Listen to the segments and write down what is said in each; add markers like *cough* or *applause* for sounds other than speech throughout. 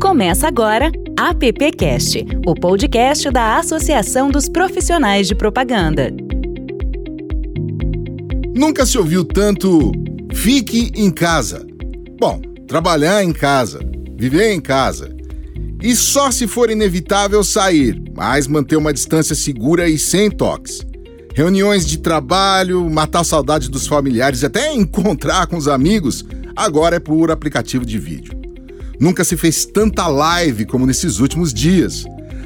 Começa agora AppCast, o podcast da Associação dos Profissionais de Propaganda. Nunca se ouviu tanto fique em casa. Bom, trabalhar em casa, viver em casa. E só se for inevitável sair, mas manter uma distância segura e sem toques. Reuniões de trabalho, matar saudade dos familiares e até encontrar com os amigos, agora é por aplicativo de vídeo. Nunca se fez tanta live como nesses últimos dias.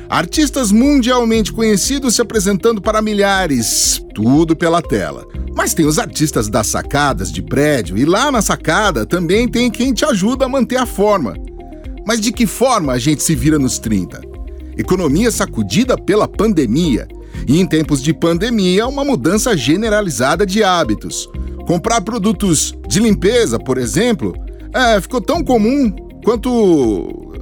Artistas mundialmente conhecidos se apresentando para milhares, tudo pela tela. Mas tem os artistas das sacadas de prédio e lá na sacada também tem quem te ajuda a manter a forma. Mas de que forma a gente se vira nos 30? Economia sacudida pela pandemia. E em tempos de pandemia, uma mudança generalizada de hábitos. Comprar produtos de limpeza, por exemplo, é, ficou tão comum quanto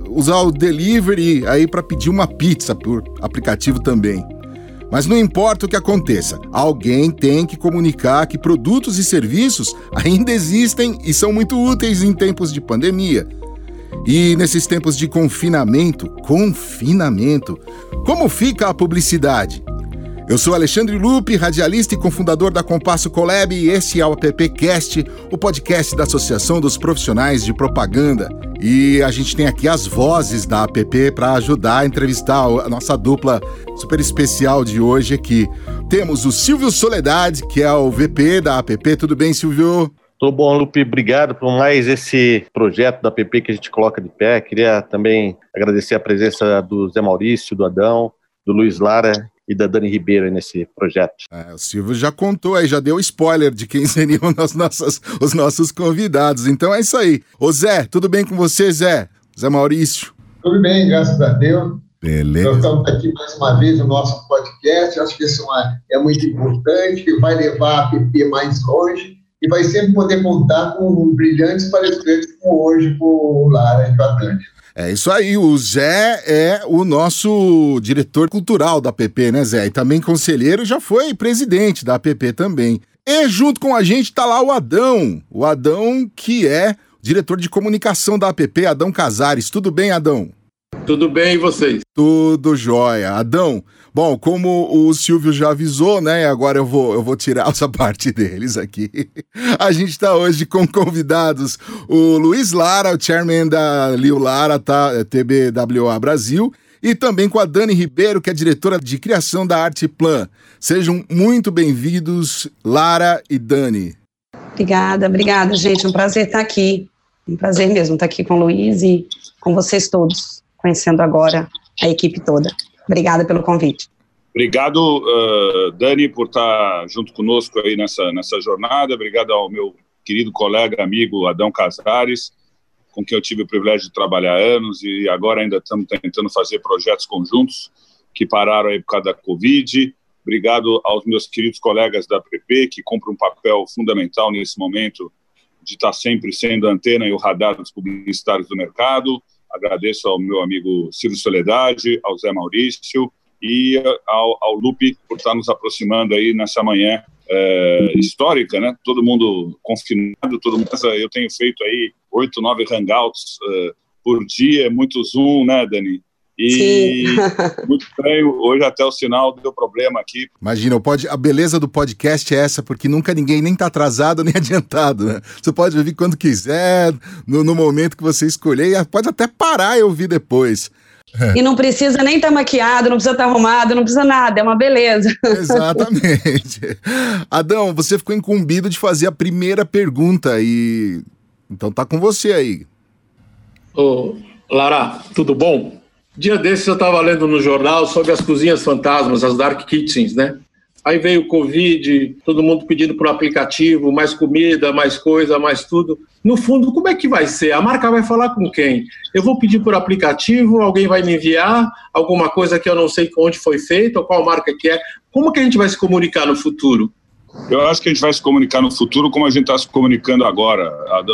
usar o delivery aí para pedir uma pizza por aplicativo também. Mas não importa o que aconteça, alguém tem que comunicar que produtos e serviços ainda existem e são muito úteis em tempos de pandemia. E nesses tempos de confinamento, confinamento, como fica a publicidade? Eu sou Alexandre Lupe, radialista e cofundador da Compasso Colab, e esse é o AppCast, o podcast da Associação dos Profissionais de Propaganda. E a gente tem aqui as vozes da APP para ajudar a entrevistar a nossa dupla super especial de hoje aqui. Temos o Silvio Soledade, que é o VP da APP. Tudo bem, Silvio? Tudo bom, Lupe. Obrigado por mais esse projeto da APP que a gente coloca de pé. Queria também agradecer a presença do Zé Maurício, do Adão, do Luiz Lara e da Dani Ribeiro nesse projeto. É, o Silvio já contou aí, já deu spoiler de quem *laughs* seriam os nossos, os nossos convidados. Então é isso aí. Ô Zé, tudo bem com você, Zé? Zé Maurício? Tudo bem, graças a Deus. Beleza. Nós estamos aqui mais uma vez no nosso podcast. Acho que isso é, é muito importante, que vai levar a PP mais longe e vai sempre poder contar com brilhantes palestrantes como hoje com o Lara e o Atlântico. É isso aí, o Zé é o nosso diretor cultural da APP, né, Zé? E também conselheiro, já foi presidente da APP também. E junto com a gente tá lá o Adão, o Adão que é diretor de comunicação da APP, Adão Casares. Tudo bem, Adão? Tudo bem e vocês? Tudo jóia. Adão, bom, como o Silvio já avisou, né? Agora eu vou, eu vou tirar *laughs* essa parte deles aqui. A gente está hoje com convidados o Luiz Lara, o chairman da Liu Lara, tá, é TBWA Brasil, e também com a Dani Ribeiro, que é diretora de criação da Arte Plan. Sejam muito bem-vindos, Lara e Dani. Obrigada, obrigada, gente. Um prazer estar aqui. Um prazer mesmo estar aqui com o Luiz e com vocês todos conhecendo agora a equipe toda. Obrigada pelo convite. Obrigado, uh, Dani, por estar junto conosco aí nessa, nessa jornada. Obrigado ao meu querido colega, amigo Adão Casares, com quem eu tive o privilégio de trabalhar anos e agora ainda estamos tentando fazer projetos conjuntos que pararam aí por causa da Covid. Obrigado aos meus queridos colegas da PP, que cumprem um papel fundamental nesse momento de estar sempre sendo a antena e o radar dos publicitários do mercado. Agradeço ao meu amigo Silvio Soledade, ao Zé Maurício e ao, ao Lupe por estar nos aproximando aí nessa manhã é, histórica, né? Todo mundo confinado, todo mundo. Eu tenho feito aí oito, nove hangouts uh, por dia, muito Zoom, né, Dani? E muito estranho, hoje até o sinal deu problema aqui. Imagina, pode, a beleza do podcast é essa, porque nunca ninguém nem está atrasado nem *laughs* adiantado, né? Você pode ouvir quando quiser, no, no momento que você escolher, e pode até parar e ouvir depois. *laughs* E não precisa nem estar tá maquiado, não precisa estar tá arrumado, não precisa nada, é uma beleza. *laughs* Exatamente. Adão, você ficou incumbido de fazer a primeira pergunta e então tá com você aí. Ô, Lara, tudo bom? Dia desses eu estava lendo no jornal sobre as cozinhas fantasmas, as dark kitchens, né? Aí veio o Covid, todo mundo pedindo por aplicativo, mais comida, mais coisa, mais tudo. No fundo, como é que vai ser? A marca vai falar com quem? Eu vou pedir por aplicativo, alguém vai me enviar alguma coisa que eu não sei onde foi feita, ou qual marca que é. Como que a gente vai se comunicar no futuro? Eu acho que a gente vai se comunicar no futuro como a gente está se comunicando agora,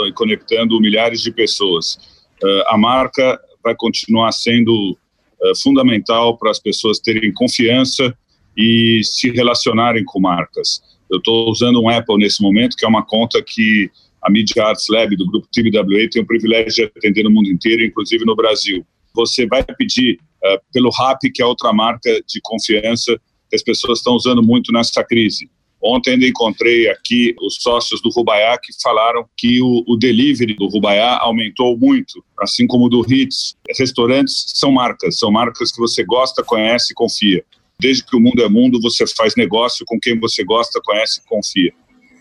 e conectando milhares de pessoas. Uh, a marca vai continuar sendo uh, fundamental para as pessoas terem confiança e se relacionarem com marcas. Eu estou usando um Apple nesse momento, que é uma conta que a Media Arts Lab do grupo TBWA tem o privilégio de atender no mundo inteiro, inclusive no Brasil. Você vai pedir uh, pelo RAP, que é outra marca de confiança que as pessoas estão usando muito nessa crise. Ontem ainda encontrei aqui os sócios do Rubaiá que falaram que o, o delivery do Rubaiá aumentou muito, assim como do Hits. Restaurantes são marcas, são marcas que você gosta, conhece e confia. Desde que o mundo é mundo, você faz negócio com quem você gosta, conhece e confia.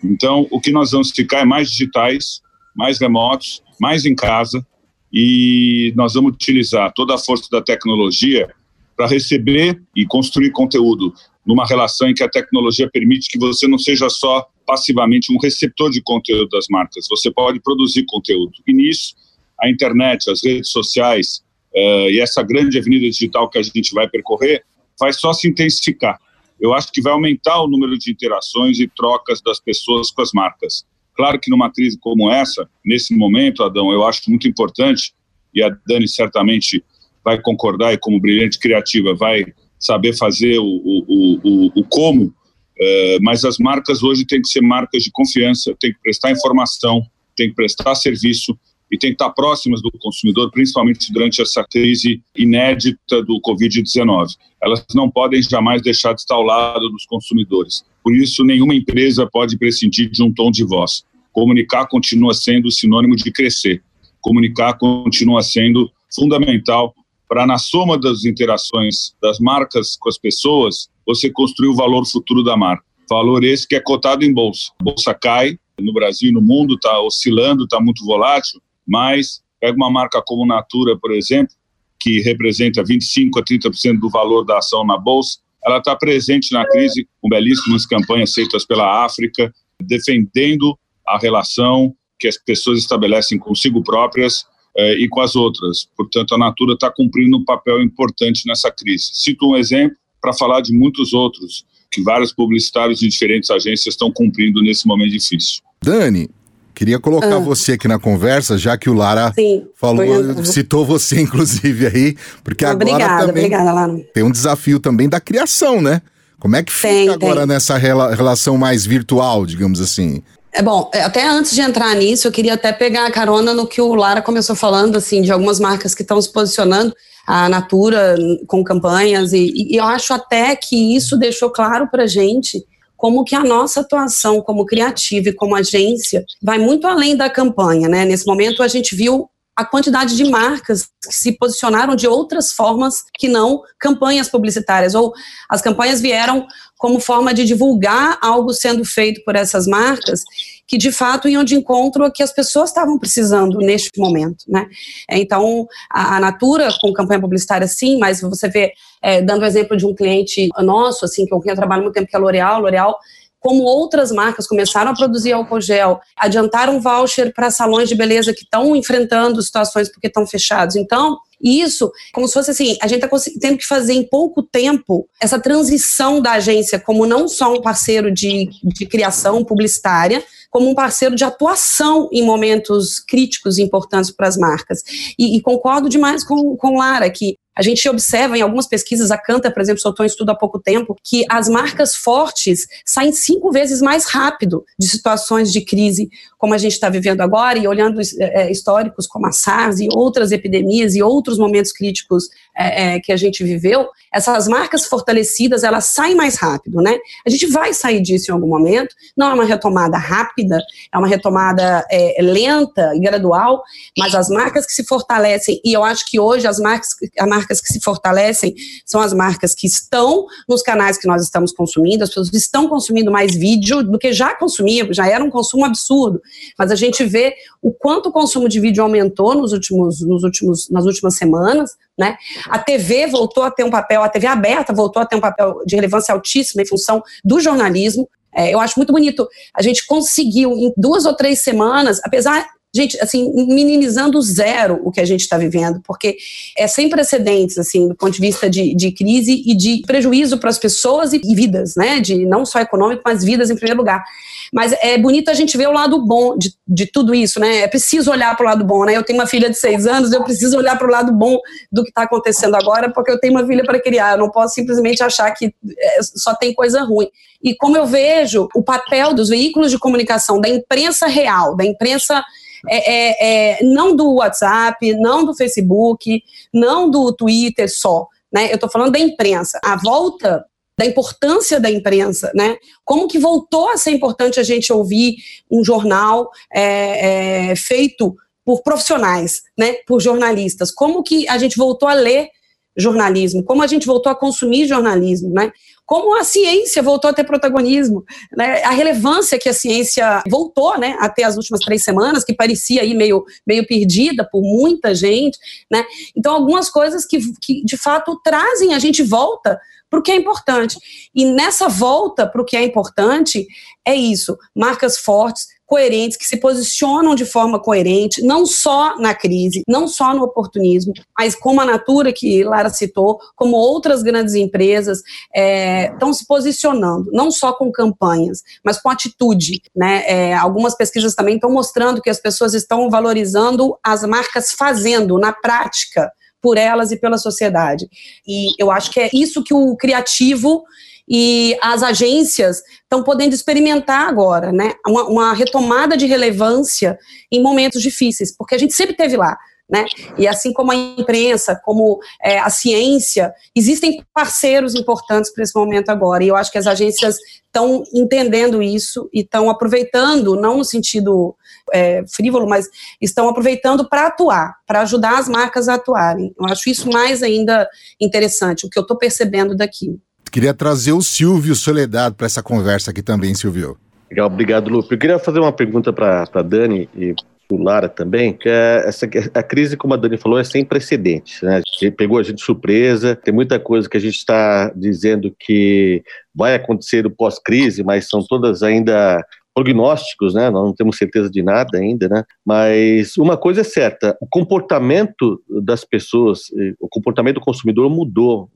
Então, o que nós vamos ficar é mais digitais, mais remotos, mais em casa, e nós vamos utilizar toda a força da tecnologia para receber e construir conteúdo numa relação em que a tecnologia permite que você não seja só passivamente um receptor de conteúdo das marcas, você pode produzir conteúdo. E nisso, a internet, as redes sociais uh, e essa grande avenida digital que a gente vai percorrer vai só se intensificar. Eu acho que vai aumentar o número de interações e trocas das pessoas com as marcas. Claro que numa crise como essa, nesse momento, Adão, eu acho muito importante, e a Dani certamente vai concordar e como brilhante criativa vai saber fazer o, o, o, o como, é, mas as marcas hoje têm que ser marcas de confiança, têm que prestar informação, têm que prestar serviço e têm que estar próximas do consumidor, principalmente durante essa crise inédita do Covid-19. Elas não podem jamais deixar de estar ao lado dos consumidores. Por isso, nenhuma empresa pode prescindir de um tom de voz. Comunicar continua sendo sinônimo de crescer. Comunicar continua sendo fundamental para, na soma das interações das marcas com as pessoas, você construir o valor futuro da marca. Valor esse que é cotado em bolsa. A bolsa cai, no Brasil e no mundo está oscilando, está muito volátil, mas pega uma marca como Natura, por exemplo, que representa 25 a 30% do valor da ação na bolsa, ela está presente na crise com belíssimas campanhas feitas pela África, defendendo a relação que as pessoas estabelecem consigo próprias eh, e com as outras. Portanto, a Natura está cumprindo um papel importante nessa crise. Cito um exemplo para falar de muitos outros que vários publicitários de diferentes agências estão cumprindo nesse momento difícil. Dani, Queria colocar ah. você aqui na conversa, já que o Lara Sim, falou, citou você *laughs* inclusive aí, porque agora obrigada, também obrigada, Lara. tem um desafio também da criação, né? Como é que fica tem, agora tem. nessa rela relação mais virtual, digamos assim? É bom, é, até antes de entrar nisso, eu queria até pegar a carona no que o Lara começou falando, assim, de algumas marcas que estão se posicionando, a Natura com campanhas, e, e eu acho até que isso deixou claro para gente como que a nossa atuação como criativa e como agência vai muito além da campanha, né? Nesse momento a gente viu a quantidade de marcas que se posicionaram de outras formas que não campanhas publicitárias, ou as campanhas vieram como forma de divulgar algo sendo feito por essas marcas que de fato iam de encontro a que as pessoas estavam precisando neste momento, né? Então, a, a Natura com campanha publicitária sim, mas você vê, é, dando o exemplo de um cliente nosso, assim, que eu, eu trabalho muito tempo, que é a L'Oréal, L'Oréal como outras marcas começaram a produzir álcool gel, adiantaram voucher para salões de beleza que estão enfrentando situações porque estão fechados. Então, isso, como se fosse assim, a gente está tendo que fazer em pouco tempo essa transição da agência como não só um parceiro de, de criação publicitária, como um parceiro de atuação em momentos críticos e importantes para as marcas. E, e, concordo demais com, com Lara, que a gente observa em algumas pesquisas, a Canta, por exemplo, soltou um estudo há pouco tempo, que as marcas fortes saem cinco vezes mais rápido de situações de crise como a gente está vivendo agora, e olhando é, históricos como a SARS e outras epidemias e outros momentos críticos é, é, que a gente viveu, essas marcas fortalecidas, elas saem mais rápido, né? A gente vai sair disso em algum momento, não é uma retomada rápida, é uma retomada é, lenta e gradual, mas as marcas que se fortalecem, e eu acho que hoje as marcas, as marcas que se fortalecem são as marcas que estão nos canais que nós estamos consumindo, as pessoas estão consumindo mais vídeo do que já consumiam, já era um consumo absurdo, mas a gente vê o quanto o consumo de vídeo aumentou nos últimos, nos últimos, nas últimas semanas, né? A TV voltou a ter um papel, a TV aberta voltou a ter um papel de relevância altíssima em função do jornalismo. É, eu acho muito bonito. A gente conseguiu, em duas ou três semanas, apesar gente, assim, minimizando zero o que a gente está vivendo, porque é sem precedentes, assim, do ponto de vista de, de crise e de prejuízo para as pessoas e, e vidas, né? De não só econômico, mas vidas em primeiro lugar. Mas é bonito a gente ver o lado bom de, de tudo isso, né? É preciso olhar para o lado bom, né? Eu tenho uma filha de seis anos, eu preciso olhar para o lado bom do que está acontecendo agora, porque eu tenho uma filha para criar. Eu não posso simplesmente achar que é, só tem coisa ruim. E como eu vejo o papel dos veículos de comunicação, da imprensa real, da imprensa é, é, é, não do WhatsApp, não do Facebook, não do Twitter só. Né? Eu estou falando da imprensa. A volta da importância da imprensa, né? Como que voltou a ser importante a gente ouvir um jornal é, é, feito por profissionais, né? Por jornalistas. Como que a gente voltou a ler jornalismo? Como a gente voltou a consumir jornalismo, né? Como a ciência voltou a ter protagonismo, né? a relevância que a ciência voltou né, a ter as últimas três semanas, que parecia aí meio, meio perdida por muita gente. Né? Então, algumas coisas que, que de fato trazem a gente volta para o que é importante. E nessa volta para o que é importante, é isso: marcas fortes, coerentes, que se posicionam de forma coerente, não só na crise, não só no oportunismo, mas como a Natura, que Lara citou, como outras grandes empresas, estão é, se posicionando, não só com campanhas, mas com atitude. Né? É, algumas pesquisas também estão mostrando que as pessoas estão valorizando as marcas fazendo, na prática, por elas e pela sociedade. E eu acho que é isso que o criativo e as agências estão podendo experimentar agora, né? Uma, uma, retomada de relevância em momentos difíceis, porque a gente sempre teve lá. Né? E assim como a imprensa, como é, a ciência, existem parceiros importantes para esse momento agora. E eu acho que as agências estão entendendo isso e estão aproveitando, não no sentido é, frívolo, mas estão aproveitando para atuar, para ajudar as marcas a atuarem. Eu acho isso mais ainda interessante, o que eu estou percebendo daqui. Queria trazer o Silvio Soledade para essa conversa aqui também, Silvio. Legal, obrigado, Lupe. Eu queria fazer uma pergunta para a Dani e o Lara também, que é essa, a crise, como a Dani falou, é sem precedentes. Né? Pegou a gente surpresa, tem muita coisa que a gente está dizendo que vai acontecer no pós-crise, mas são todas ainda prognósticos, né? Nós não temos certeza de nada ainda, né? Mas uma coisa é certa: o comportamento das pessoas, o comportamento do consumidor mudou,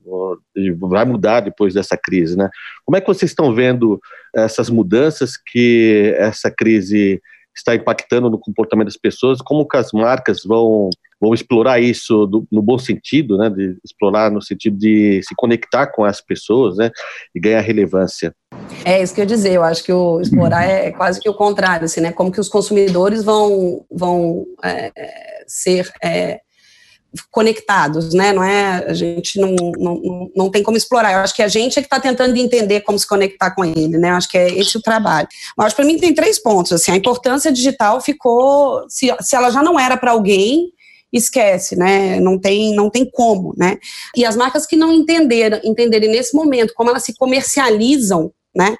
vai mudar depois dessa crise, né? Como é que vocês estão vendo essas mudanças que essa crise está impactando no comportamento das pessoas? Como que as marcas vão vão explorar isso do, no bom sentido, né? De explorar no sentido de se conectar com as pessoas, né? E ganhar relevância. É isso que eu ia dizer, eu acho que o explorar é quase que o contrário, assim, né? Como que os consumidores vão, vão é, ser é, conectados, né? Não é a gente não, não, não tem como explorar. Eu acho que a gente é que está tentando entender como se conectar com ele, né? Eu acho que é esse o trabalho. Mas para mim tem três pontos. Assim, a importância digital ficou, se, se ela já não era para alguém, esquece, né? Não tem, não tem como, né? E as marcas que não entenderam, entenderem nesse momento como elas se comercializam, né?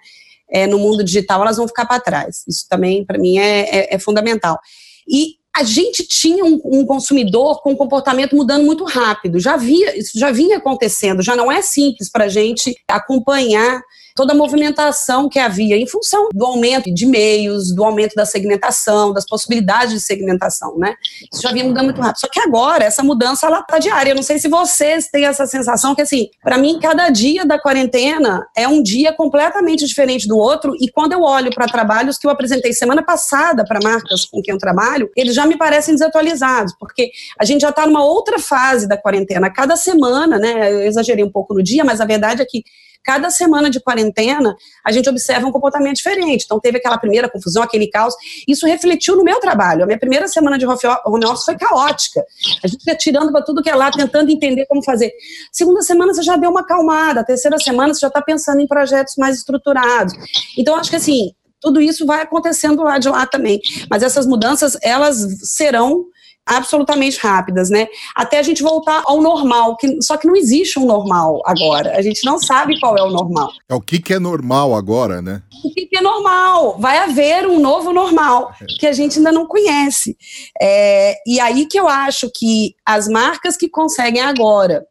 É, no mundo digital, elas vão ficar para trás. Isso também, para mim, é, é, é, fundamental. E a gente tinha um, um, consumidor com um comportamento mudando muito rápido. Já via, isso já vinha acontecendo. Já não é simples para a gente acompanhar toda a movimentação que havia em função do aumento de meios, do aumento da segmentação, das possibilidades de segmentação, né? Isso já vinha mudando muito rápido. Só que agora essa mudança ela tá diária. Eu não sei se vocês têm essa sensação que assim, para mim cada dia da quarentena é um dia completamente diferente do outro e quando eu olho para trabalhos que eu apresentei semana passada para marcas com quem eu trabalho, eles já me parecem desatualizados, porque a gente já está numa outra fase da quarentena. Cada semana, né? Eu exagerei um pouco no dia, mas a verdade é que cada semana de quarentena, a gente observa um comportamento diferente. Então, teve aquela primeira confusão, aquele caos. Isso refletiu no meu trabalho. A minha primeira semana de home office foi caótica. A gente ia tirando para tudo que é lá, tentando entender como fazer. Segunda semana, você já deu uma acalmada. A terceira semana, você já está pensando em projetos mais estruturados. Então, acho que assim, tudo isso vai acontecendo lá de lá também. Mas essas mudanças, elas serão absolutamente rápidas, né? Até a gente voltar ao normal, que, só que não existe um normal agora. A gente não sabe qual é o normal. É o que, que é normal agora, né? O que, que é normal? Vai haver um novo normal que a gente ainda não conhece. É, e aí que eu acho que as marcas que conseguem agora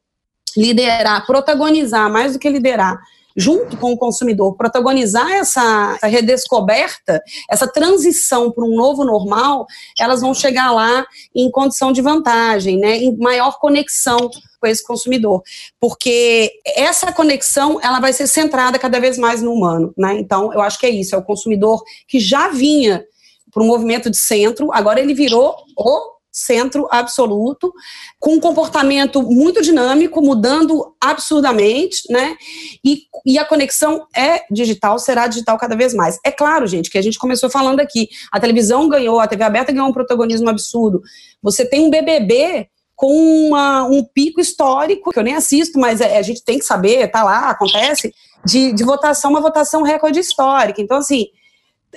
liderar, protagonizar mais do que liderar, junto com o consumidor, protagonizar essa, essa redescoberta, essa transição para um novo normal, elas vão chegar lá em condição de vantagem, né, em maior conexão com esse consumidor, porque essa conexão ela vai ser centrada cada vez mais no humano, né? Então eu acho que é isso, é o consumidor que já vinha para um movimento de centro, agora ele virou o centro absoluto, com um comportamento muito dinâmico, mudando absurdamente, né? E, e a conexão é digital, será digital cada vez mais. É claro, gente, que a gente começou falando aqui, a televisão ganhou, a TV aberta ganhou um protagonismo absurdo. Você tem um BBB com uma, um pico histórico, que eu nem assisto, mas é, a gente tem que saber, tá lá, acontece, de, de votação, uma votação recorde histórica. Então, assim,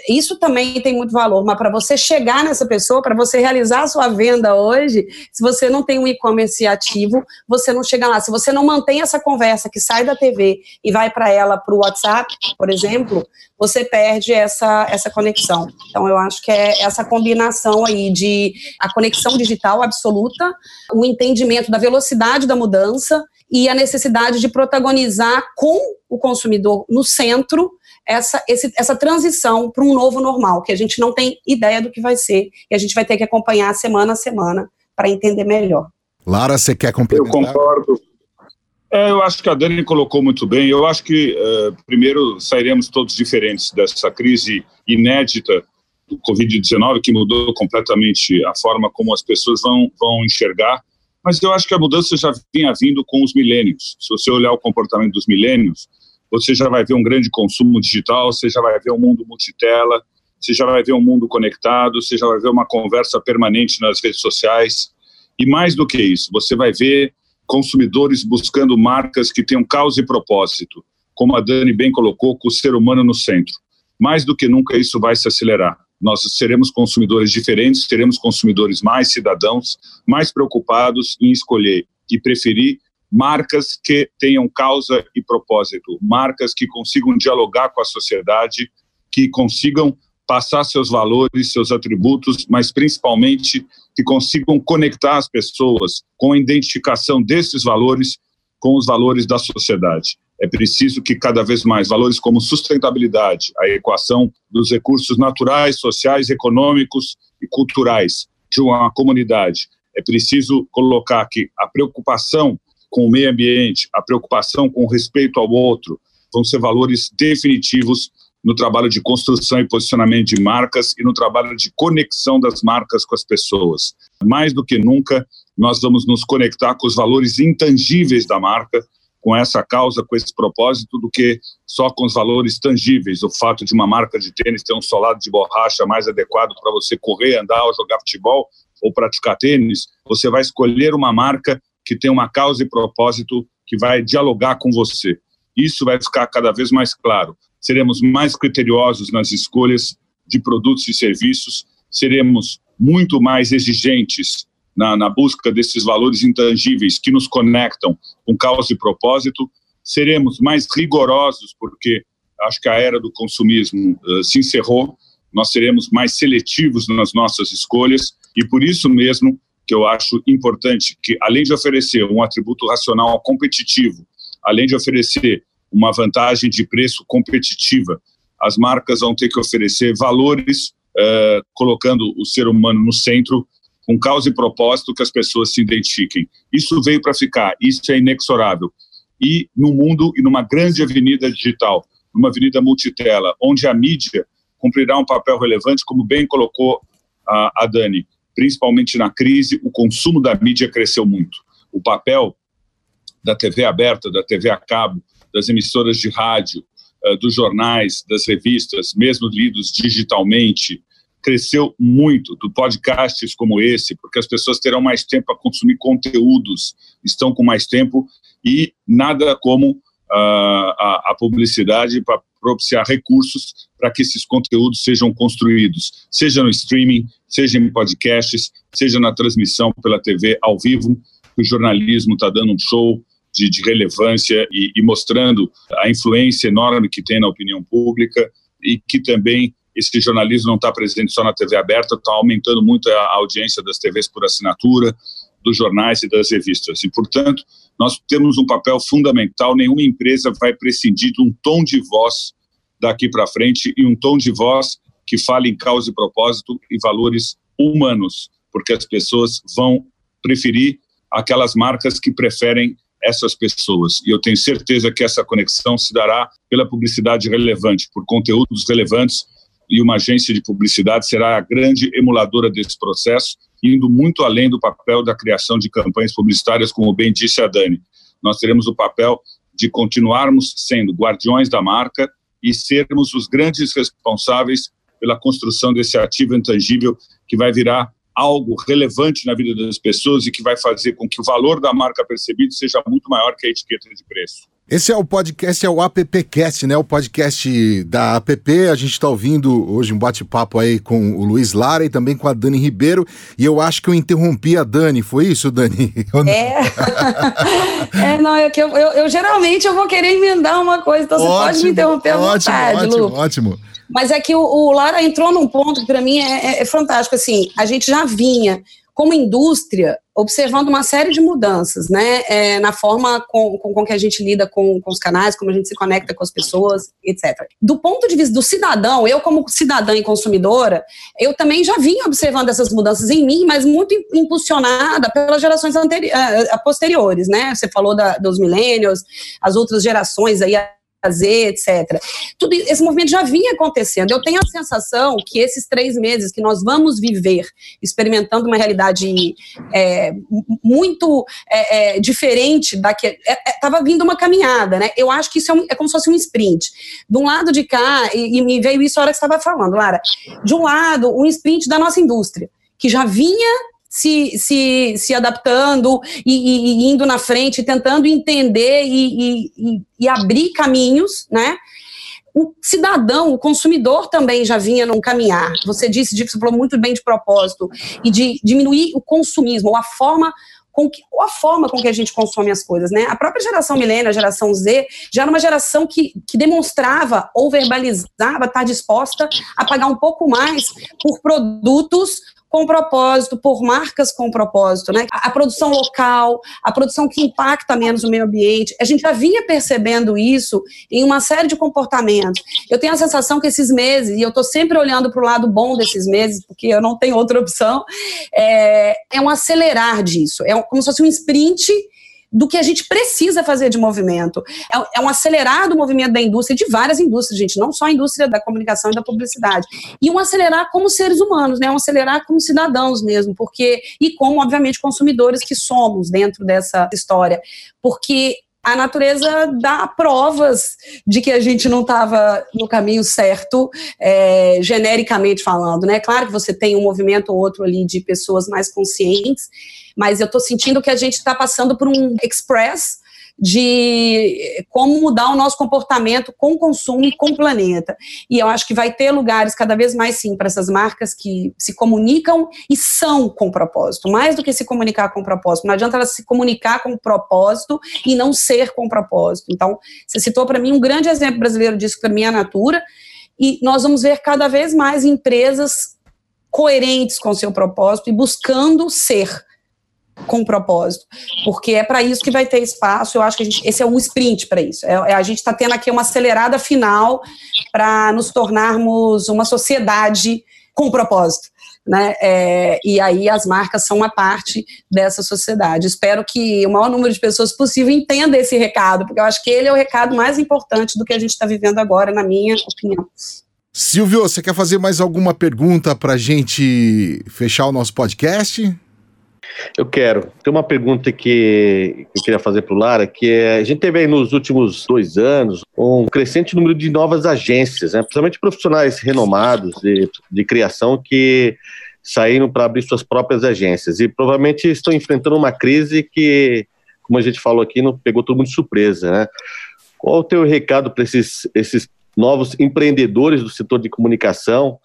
isso também tem muito valor, mas para você chegar nessa pessoa, para você realizar a sua venda hoje, se você não tem um e-commerce ativo, você não chega lá. Se você não mantém essa conversa que sai da TV e vai para ela para o WhatsApp, por exemplo, você perde essa, essa conexão. Então, eu acho que é essa combinação aí de a conexão digital absoluta, o entendimento da velocidade da mudança e a necessidade de protagonizar com o consumidor no centro essa, esse, essa transição para um novo normal, que a gente não tem ideia do que vai ser, e a gente vai ter que acompanhar semana a semana para entender melhor. Lara, você quer complementar? Eu concordo. É, eu acho que a Dani colocou muito bem. Eu acho que, uh, primeiro, sairemos todos diferentes dessa crise inédita do Covid-19, que mudou completamente a forma como as pessoas vão, vão enxergar. Mas eu acho que a mudança já vinha vindo com os milênios. Se você olhar o comportamento dos milênios, você já vai ver um grande consumo digital, você já vai ver um mundo multitela, você já vai ver um mundo conectado, você já vai ver uma conversa permanente nas redes sociais. E mais do que isso, você vai ver consumidores buscando marcas que tenham causa e propósito, como a Dani bem colocou, com o ser humano no centro. Mais do que nunca isso vai se acelerar. Nós seremos consumidores diferentes, seremos consumidores mais cidadãos, mais preocupados em escolher e preferir marcas que tenham causa e propósito, marcas que consigam dialogar com a sociedade, que consigam passar seus valores, seus atributos, mas principalmente que consigam conectar as pessoas com a identificação desses valores com os valores da sociedade. É preciso que cada vez mais valores como sustentabilidade, a equação dos recursos naturais, sociais, econômicos e culturais de uma comunidade. É preciso colocar que a preocupação com o meio ambiente, a preocupação com o respeito ao outro, vão ser valores definitivos no trabalho de construção e posicionamento de marcas e no trabalho de conexão das marcas com as pessoas. Mais do que nunca, nós vamos nos conectar com os valores intangíveis da marca, com essa causa, com esse propósito, do que só com os valores tangíveis. O fato de uma marca de tênis ter um solado de borracha mais adequado para você correr, andar ou jogar futebol ou praticar tênis, você vai escolher uma marca que tem uma causa e propósito que vai dialogar com você. Isso vai ficar cada vez mais claro. Seremos mais criteriosos nas escolhas de produtos e serviços, seremos muito mais exigentes na, na busca desses valores intangíveis que nos conectam com causa e propósito, seremos mais rigorosos, porque acho que a era do consumismo uh, se encerrou, nós seremos mais seletivos nas nossas escolhas e por isso mesmo que eu acho importante, que além de oferecer um atributo racional competitivo, além de oferecer uma vantagem de preço competitiva, as marcas vão ter que oferecer valores, uh, colocando o ser humano no centro, com causa e propósito que as pessoas se identifiquem. Isso veio para ficar, isso é inexorável. E no mundo e numa grande avenida digital, numa avenida multitela, onde a mídia cumprirá um papel relevante, como bem colocou a, a Dani, principalmente na crise, o consumo da mídia cresceu muito. O papel da TV aberta, da TV a cabo, das emissoras de rádio, uh, dos jornais, das revistas, mesmo lidos digitalmente, cresceu muito, do podcasts como esse, porque as pessoas terão mais tempo para consumir conteúdos, estão com mais tempo e nada como uh, a, a publicidade para propiciar recursos para que esses conteúdos sejam construídos, seja no streaming, seja em podcasts, seja na transmissão pela TV ao vivo. O jornalismo está dando um show de, de relevância e, e, mostrando a influência enorme que tem na opinião pública e que também esse jornalismo não está presente só na TV aberta, está aumentando muito a audiência das TVs por assinatura, dos jornais e das revistas. E, portanto, nós temos um papel fundamental. Nenhuma empresa vai prescindir de um tom de voz daqui para frente e um tom de voz que fale em causa e propósito e valores humanos, porque as pessoas vão preferir aquelas marcas que preferem essas pessoas. E eu tenho certeza que essa conexão se dará pela publicidade relevante, por conteúdos relevantes, e uma agência de publicidade será a grande emuladora desse processo, indo muito além do papel da criação de campanhas publicitárias, como bem disse a Dani. Nós teremos o papel de continuarmos sendo guardiões da marca e sermos os grandes responsáveis pela construção desse ativo intangível que vai virar algo relevante na vida das pessoas e que vai fazer com que o valor da marca percebido seja muito maior que a etiqueta de preço. Esse é o podcast, é o AppCast, né? O podcast da App. A gente está ouvindo hoje um bate-papo aí com o Luiz Lara e também com a Dani Ribeiro. E eu acho que eu interrompi a Dani, foi isso, Dani? *laughs* É. *laughs* é, não, é que eu, eu, eu, geralmente eu vou querer emendar uma coisa, então ótimo, você pode me interromper à ótimo, vontade, ótimo, Lu. Ótimo. Mas é que o, o Lara entrou num ponto que para mim é, é, é fantástico. Assim, a gente já vinha como indústria, observando uma série de mudanças, né, é, na forma com, com, com, que a gente lida com, com os canais, como a gente se conecta com as pessoas, etc. Do ponto de vista do cidadão, eu como cidadã e consumidora, eu também já vinha observando essas mudanças em mim, mas muito impulsionada pelas gerações anteriores, posteriores, né, você falou da, dos millennials, as outras gerações aí, fazer, etc. Tudo esse movimento já vinha acontecendo. Eu tenho a sensação que esses três meses que nós vamos viver experimentando uma realidade é, muito é, é, diferente da que estava é, é, vindo uma caminhada, né? Eu acho que isso é, um, é, como se fosse um sprint. De um lado de cá e, e me veio isso a hora que estava falando, Lara. De um lado, um sprint da nossa indústria que já vinha se, se, se adaptando e, e, indo na frente, tentando entender e, e, e abrir caminhos, né? o cidadão, o consumidor também já vinha num caminhar. Você disse, você falou muito bem de propósito e de diminuir o consumismo, ou a forma com que, a forma com que a gente consome as coisas, né? A própria geração milênio, a geração Z, já era uma geração que, que demonstrava ou verbalizava estar disposta a pagar um pouco mais por produtos com propósito, por marcas com propósito, né? A, produção local, a produção que impacta menos o meio ambiente. A gente já vinha percebendo isso em uma série de comportamentos. Eu tenho a sensação que esses meses, e eu estou sempre olhando para o lado bom desses meses, porque eu não tenho outra opção, é, é um acelerar disso. É um, como se fosse um sprint do que a gente precisa fazer de movimento. É, é um acelerar do movimento da indústria, de várias indústrias, gente, não só a indústria da comunicação e da publicidade. E um acelerar como seres humanos, né? Um acelerar como cidadãos mesmo, porque e como, obviamente, consumidores que somos dentro dessa história. Porque a natureza dá provas de que a gente não estava no caminho certo, é, genericamente falando, né? Claro que você tem um movimento ou outro ali de pessoas mais conscientes, mas eu estou sentindo que a gente está passando por um express de como mudar o nosso comportamento com o consumo e com o planeta. E eu acho que vai ter lugares cada vez mais sim para essas marcas que se comunicam e são com propósito, mais do que se comunicar com propósito. Não adianta ela se comunicar com propósito e não ser com propósito. Então, você citou para mim um grande exemplo brasileiro disso para mim é a Natura, e nós vamos ver cada vez mais empresas coerentes com seu propósito e buscando ser com propósito, porque é para isso que vai ter espaço. Eu acho que gente, esse é um sprint para isso. É, é, a gente está tendo aqui uma acelerada final para nos tornarmos uma sociedade com propósito. Né? É, e aí as marcas são uma parte dessa sociedade. Espero que o maior número de pessoas possível entenda esse recado, porque eu acho que ele é o recado mais importante do que a gente está vivendo agora, na minha opinião. Silvio, você quer fazer mais alguma pergunta para a gente fechar o nosso podcast? Eu quero. Tem uma pergunta que eu queria fazer para o Lara, que é, a gente teve aí nos últimos dois anos um crescente número de novas agências, né, principalmente profissionais renomados de, de criação que saíram para abrir suas próprias agências e provavelmente estão enfrentando uma crise que, como a gente falou aqui, não pegou todo mundo de surpresa, né? Qual o teu recado para esses, esses novos empreendedores do setor de comunicação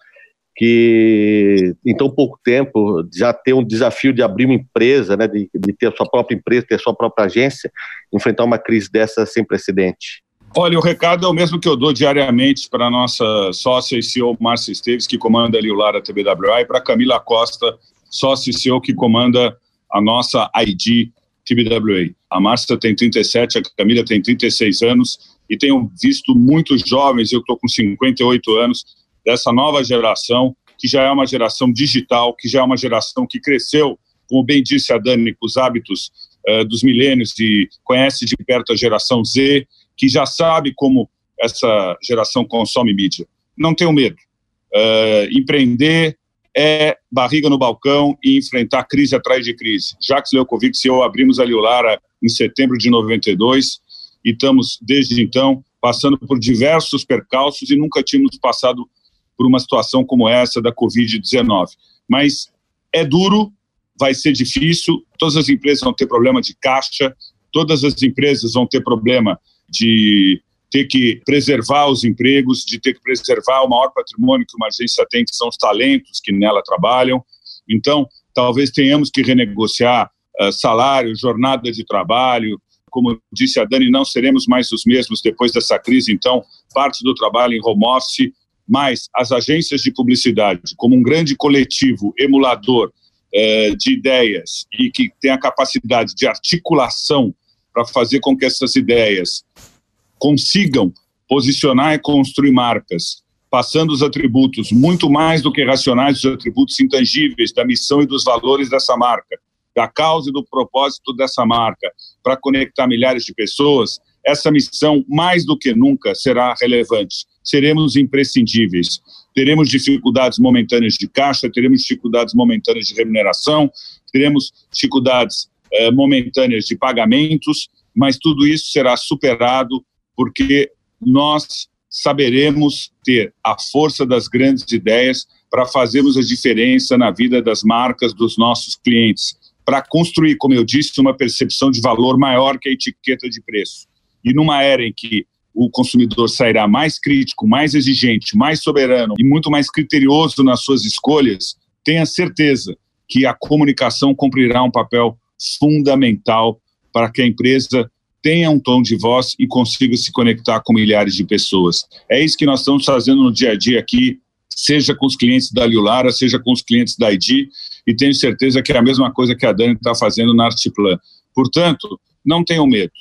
que em tão pouco tempo já ter um desafio de abrir uma empresa, né, de, de ter a sua própria empresa, ter a sua própria agência, enfrentar uma crise dessa sem precedente. Olha, o recado é o mesmo que eu dou diariamente para a nossa sócia e CEO Márcia Esteves, que comanda ali o Lara TBWA, e para Camila Costa, sócia e CEO que comanda a nossa ID TBWA. A Márcia tem 37, a Camila tem 36 anos e tenho visto muitos jovens, eu estou com 58 anos, dessa nova geração, que já é uma geração digital, que já é uma geração que cresceu, como bem disse a Dani, com os hábitos uh, dos milênios e conhece de perto a geração Z, que já sabe como essa geração consome mídia. Não tenho medo. Uh, empreender é barriga no balcão e enfrentar crise atrás de crise. Jacques Leukovic e eu abrimos a Liulara em setembro de 92 e estamos, desde então, passando por diversos percalços e nunca tínhamos passado por uma situação como essa da Covid-19. Mas é duro, vai ser difícil, todas as empresas vão ter problema de caixa, todas as empresas vão ter problema de ter que preservar os empregos, de ter que preservar o maior patrimônio que uma agência tem, que são os talentos que nela trabalham. Então, talvez tenhamos que renegociar uh, salário, jornada de trabalho. Como disse a Dani, não seremos mais os mesmos depois dessa crise, então, parte do trabalho em home office, mas as agências de publicidade, como um grande coletivo emulador uh, de ideias e que tem a capacidade de articulação para fazer com que essas ideias consigam posicionar e construir marcas, passando os atributos muito mais do que racionais, os atributos intangíveis da missão e dos valores dessa marca, da causa e do propósito dessa marca, para conectar milhares de pessoas, essa missão, mais do que nunca, será relevante. Seremos imprescindíveis. Teremos dificuldades momentâneas de caixa, teremos dificuldades momentâneas de remuneração, teremos dificuldades eh, momentâneas de pagamentos, mas tudo isso será superado porque nós saberemos ter a força das grandes ideias para fazermos a diferença na vida das marcas dos nossos clientes, para construir, como eu disse, uma percepção de valor maior que a etiqueta de preço. E numa era em que o consumidor sairá mais crítico, mais exigente, mais soberano e muito mais criterioso nas suas escolhas, tenha certeza que a comunicação cumprirá um papel fundamental para que a empresa tenha um tom de voz e consiga se conectar com milhares de pessoas. É isso que nós estamos fazendo no dia a dia aqui, seja com os clientes da Liulara, seja com os clientes da ID, e tenho certeza que é a mesma coisa que a Dani está fazendo na Artiplan. Portanto, não tenham medo.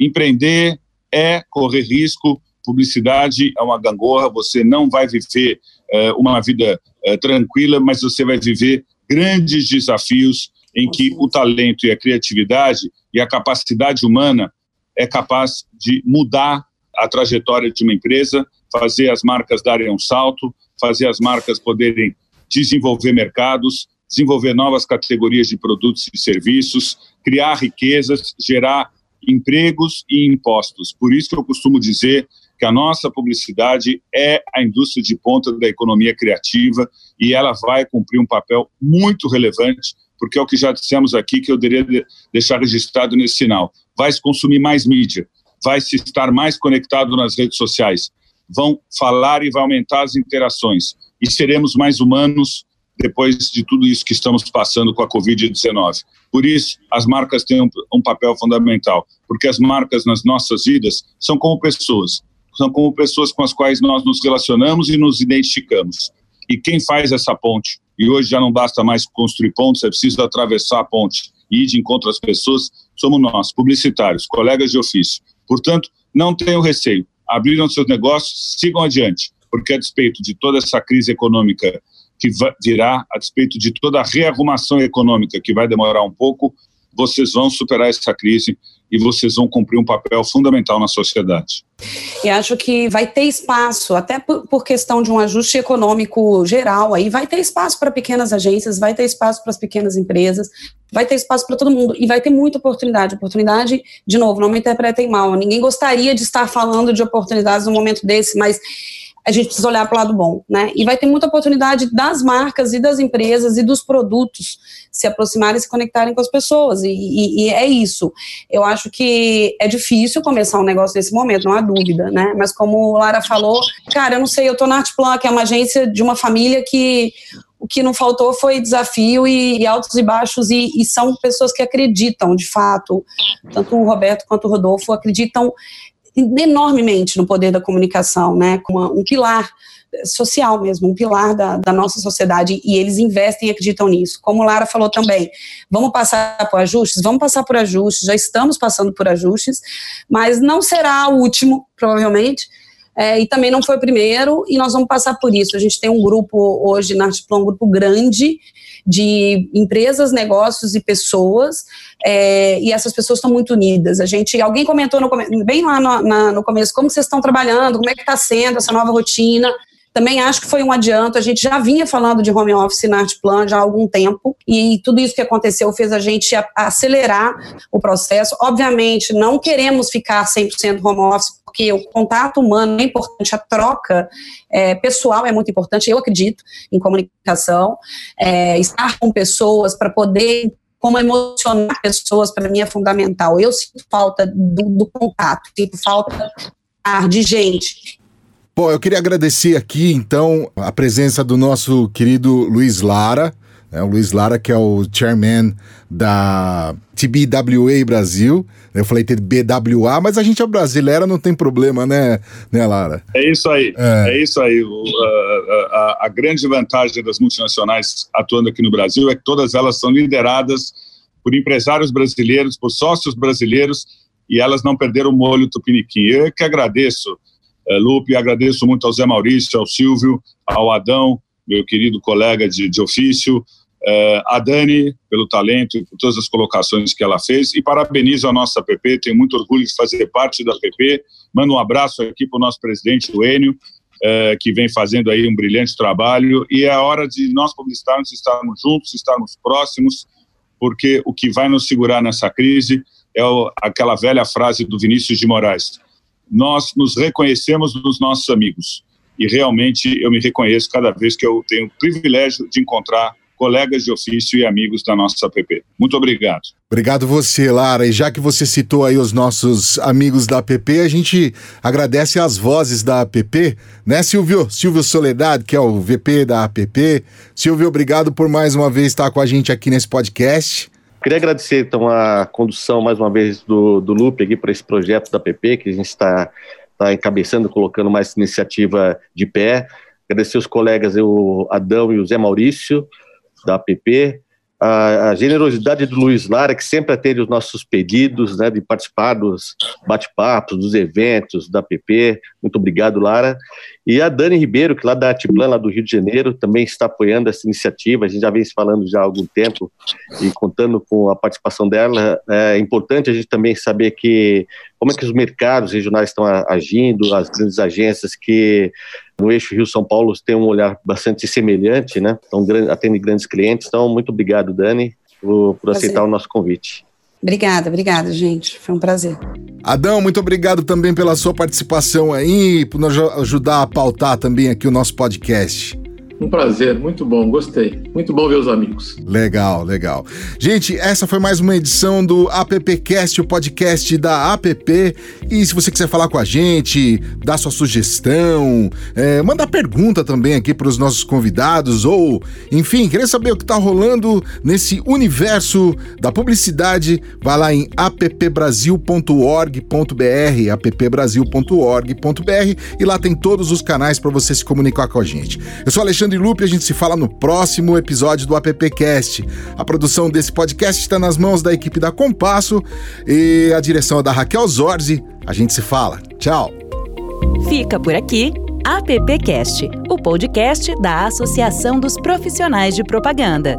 Empreender é correr risco, publicidade é uma gangorra, você não vai viver uh, uma vida uh, tranquila, mas você vai viver grandes desafios em que o talento e a criatividade e a capacidade humana é capaz de mudar a trajetória de uma empresa, fazer as marcas darem um salto, fazer as marcas poderem desenvolver mercados, desenvolver novas categorias de produtos e serviços, criar riquezas, gerar empregos e impostos. Por isso que eu costumo dizer que a nossa publicidade é a indústria de ponta da economia criativa e ela vai cumprir um papel muito relevante, porque é o que já dissemos aqui que eu deveria deixar registrado nesse sinal vai se consumir mais mídia, vai se estar mais conectado nas redes sociais, vão falar e vai aumentar as interações e seremos mais humanos depois de tudo isso que estamos passando com a Covid-19. Por isso, as marcas têm um, um, papel fundamental, porque as marcas nas nossas vidas são como pessoas, são como pessoas com as quais nós nos relacionamos e nos identificamos. E quem faz essa ponte, e hoje já não basta mais construir pontes, é preciso atravessar a ponte e ir de encontro às pessoas, somos nós, publicitários, colegas de ofício. Portanto, não tenham receio, abriram seus negócios, sigam adiante, porque a despeito de toda essa crise econômica que virá, a despeito de toda a rearrumação econômica que vai demorar um pouco, vocês vão superar essa crise e vocês vão cumprir um papel fundamental na sociedade. E acho que vai ter espaço, até por, questão de um ajuste econômico geral, aí vai ter espaço para pequenas agências, vai ter espaço para as pequenas empresas, vai ter espaço para todo mundo e vai ter muita oportunidade. Oportunidade, de novo, não me interpretem mal, ninguém gostaria de estar falando de oportunidades no momento desse, mas a gente precisa olhar para o lado bom, né? E vai ter muita oportunidade das marcas e das empresas e dos produtos se aproximarem e se conectarem com as pessoas. E, e, e, é isso. Eu acho que é difícil começar um negócio nesse momento, não há dúvida, né? Mas como Lara falou, cara, eu não sei, eu tô na Artplan, que é uma agência de uma família que o que não faltou foi desafio e, e altos e baixos, e, e, são pessoas que acreditam, de fato, tanto o Roberto quanto o Rodolfo acreditam enormemente no poder da comunicação, né, como um pilar social mesmo, um pilar da, da nossa sociedade, e eles investem e acreditam nisso. Como Lara falou também, vamos passar por ajustes? Vamos passar por ajustes, já estamos passando por ajustes, mas não será o último, provavelmente, é, e também não foi o primeiro, e nós vamos passar por isso. A gente tem um grupo hoje na Artiplan, um grupo grande de empresas, negócios e pessoas, é, e essas pessoas estão muito unidas. A gente, alguém comentou no, bem lá no, na, no começo, como vocês estão trabalhando, como é que está sendo essa nova rotina. Também acho que foi um adianto. A gente já vinha falando de home office na Artplan já há algum tempo, e tudo isso que aconteceu fez a gente acelerar o processo. Obviamente, não queremos ficar 100% home office, porque o contato humano é importante, a troca é, pessoal é muito importante. Eu acredito em comunicação, é, estar com pessoas para poder como emocionar pessoas para mim é fundamental. Eu sinto falta do, do contato, sinto falta de gente. Bom, eu queria agradecer aqui, então, a presença do nosso querido Luiz Lara, né, o Luiz Lara, que é o chairman da TBWA Brasil. Eu falei TBWA, mas a gente é brasileira, não tem problema, né, né Lara? É isso aí, é, é isso aí. O, a, a, a grande vantagem das multinacionais atuando aqui no Brasil é que todas elas são lideradas por empresários brasileiros, por sócios brasileiros, e elas não perderam o molho tupiniquim. Eu que agradeço é, Lupe, agradeço muito ao Zé Maurício, ao Silvio, ao Adão, meu querido colega de, de ofício, é, a Dani pelo talento e por todas as colocações que ela fez, e parabenizo a nossa PP, tenho muito orgulho de fazer parte da PP, mando um abraço aqui para o nosso presidente, o Enio, é, que vem fazendo aí um brilhante trabalho, e é hora de nós publicitarmos estarmos juntos, estarmos próximos, porque o que vai nos segurar nessa crise é aquela velha frase do Vinícius de Moraes, nós nos reconhecemos nos nossos amigos. E realmente eu me reconheço cada vez que eu tenho o privilégio de encontrar colegas de ofício e amigos da nossa APP. Muito obrigado. Obrigado você, Lara. E já que você citou aí os nossos amigos da APP, a gente agradece as vozes da APP, né, Silvio? Silvio Soledade, que é o VP da APP. Silvio, obrigado por mais uma vez estar com a gente aqui nesse podcast. Queria agradecer, então, a condução, mais uma vez, do, do Lupe aqui para esse projeto da PP, que a gente está tá encabeçando, colocando mais iniciativa de pé. Agradecer os colegas, o Adão e o Zé Maurício, da APP, a, a, generosidade do Luiz Lara, que sempre atende os nossos pedidos, né, de participar dos bate-papos, dos eventos da PP. Muito obrigado, Lara. E a Dani Ribeiro, que lá da Atiplan, lá do Rio de Janeiro, também está apoiando essa iniciativa. A gente já vem se falando já há algum tempo e contando com a participação dela. É importante a gente também saber que como é que os mercados regionais estão agindo, as grandes agências que no eixo Rio-São Paulo têm um olhar bastante semelhante, né? Então, atendem grandes clientes. Então, muito obrigado, Dani, por, por aceitar o nosso convite. Obrigada, obrigada, gente. Foi um prazer. Adão, muito obrigado também pela sua participação aí, por nos ajudar a pautar também aqui o nosso podcast. Um prazer, muito bom, gostei. Muito bom ver os amigos. Legal, legal. Gente, essa foi mais uma edição do AppCast, o podcast da App. E se você quiser falar com a gente, dar sua sugestão, é, mandar pergunta também aqui para os nossos convidados, ou, enfim, querer saber o que está rolando nesse universo da publicidade, vai lá em appbrasil.org.br, appbrasil.org.br, e lá tem todos os canais para você se comunicar com a gente. Eu sou Alexandre Alexandre Lupe. A gente se fala no próximo episódio do AppCast. A produção desse podcast está nas mãos da equipe da Compasso e a direção é da Raquel Zorzi. A gente se fala. Tchau. Fica por aqui AppCast, o podcast da Associação dos Profissionais de Propaganda.